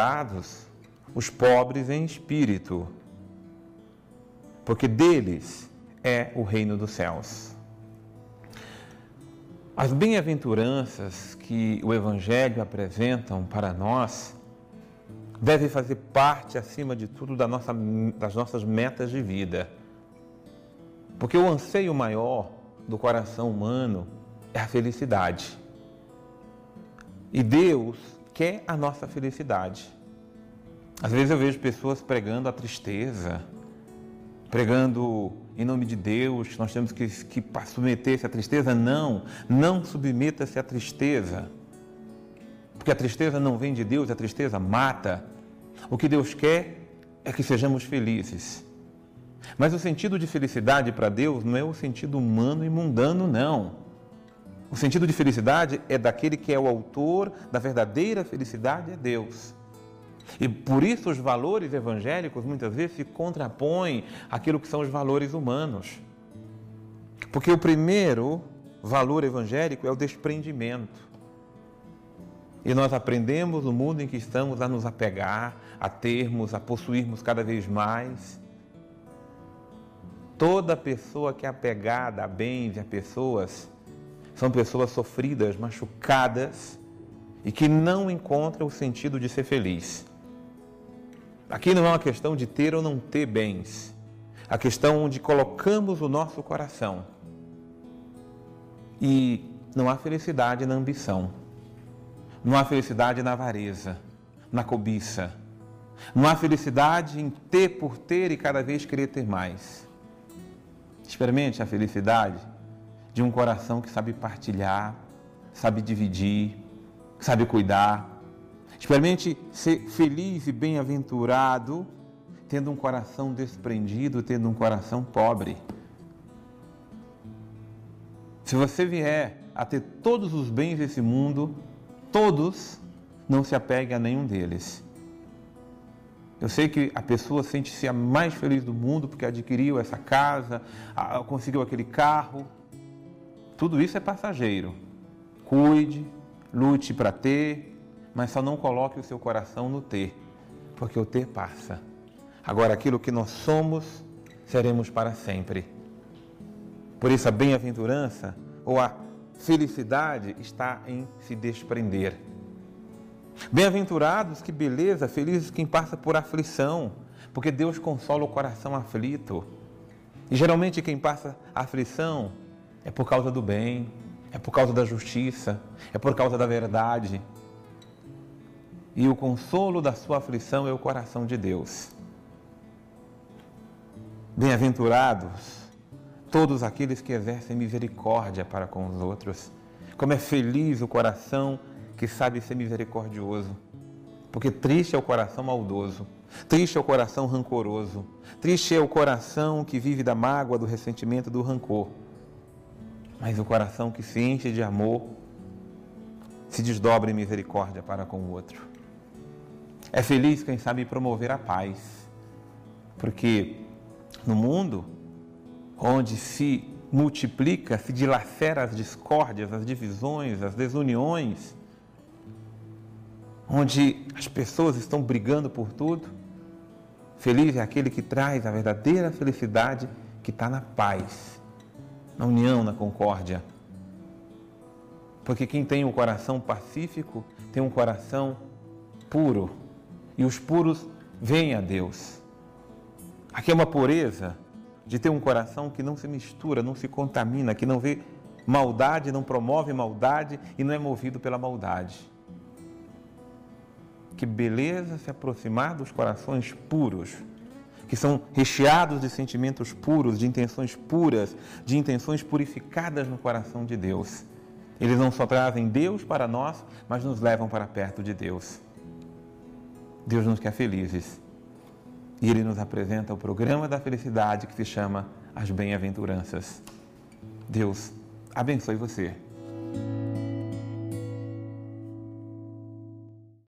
Bem-aventurados os pobres em espírito, porque deles é o reino dos céus. As bem-aventuranças que o Evangelho apresentam para nós devem fazer parte, acima de tudo, da nossa, das nossas metas de vida. Porque o anseio maior do coração humano é a felicidade. E Deus quer a nossa felicidade. Às vezes eu vejo pessoas pregando a tristeza, pregando em nome de Deus, nós temos que, que submeter-se à tristeza. Não, não submeta-se à tristeza. Porque a tristeza não vem de Deus, a tristeza mata. O que Deus quer é que sejamos felizes. Mas o sentido de felicidade para Deus não é o sentido humano e mundano, não. O sentido de felicidade é daquele que é o autor da verdadeira felicidade, é Deus. E por isso os valores evangélicos muitas vezes se contrapõem àquilo que são os valores humanos. Porque o primeiro valor evangélico é o desprendimento. E nós aprendemos no mundo em que estamos a nos apegar, a termos, a possuirmos cada vez mais. Toda pessoa que é apegada a bens e a pessoas são pessoas sofridas, machucadas e que não encontram o sentido de ser feliz. Aqui não é uma questão de ter ou não ter bens, a questão onde colocamos o nosso coração. E não há felicidade na ambição, não há felicidade na avareza, na cobiça, não há felicidade em ter por ter e cada vez querer ter mais. Experimente a felicidade de um coração que sabe partilhar, sabe dividir, sabe cuidar, Experimente ser feliz e bem-aventurado, tendo um coração desprendido, tendo um coração pobre. Se você vier a ter todos os bens desse mundo, todos, não se apegue a nenhum deles. Eu sei que a pessoa sente-se a mais feliz do mundo porque adquiriu essa casa, conseguiu aquele carro. Tudo isso é passageiro. Cuide, lute para ter, mas só não coloque o seu coração no ter, porque o ter passa. Agora, aquilo que nós somos, seremos para sempre. Por isso, a bem-aventurança ou a felicidade está em se desprender. Bem-aventurados, que beleza, felizes quem passa por aflição, porque Deus consola o coração aflito. E geralmente quem passa aflição é por causa do bem, é por causa da justiça, é por causa da verdade e o consolo da sua aflição é o coração de Deus. Bem-aventurados todos aqueles que exercem misericórdia para com os outros. Como é feliz o coração que sabe ser misericordioso. Porque triste é o coração maldoso, triste é o coração rancoroso, triste é o coração que vive da mágoa, do ressentimento, do rancor. Mas o coração que se enche de amor se desdobra em misericórdia para com o outro. É feliz quem sabe promover a paz, porque no mundo onde se multiplica, se dilacera as discórdias, as divisões, as desuniões, onde as pessoas estão brigando por tudo, feliz é aquele que traz a verdadeira felicidade que está na paz, na união, na concórdia. Porque quem tem um coração pacífico tem um coração puro e os puros veem a Deus. Aqui é uma pureza de ter um coração que não se mistura, não se contamina, que não vê maldade, não promove maldade e não é movido pela maldade. Que beleza se aproximar dos corações puros, que são recheados de sentimentos puros, de intenções puras, de intenções purificadas no coração de Deus. Eles não só trazem Deus para nós, mas nos levam para perto de Deus. Deus nos quer felizes. E Ele nos apresenta o programa da felicidade que se chama As Bem-aventuranças. Deus abençoe você.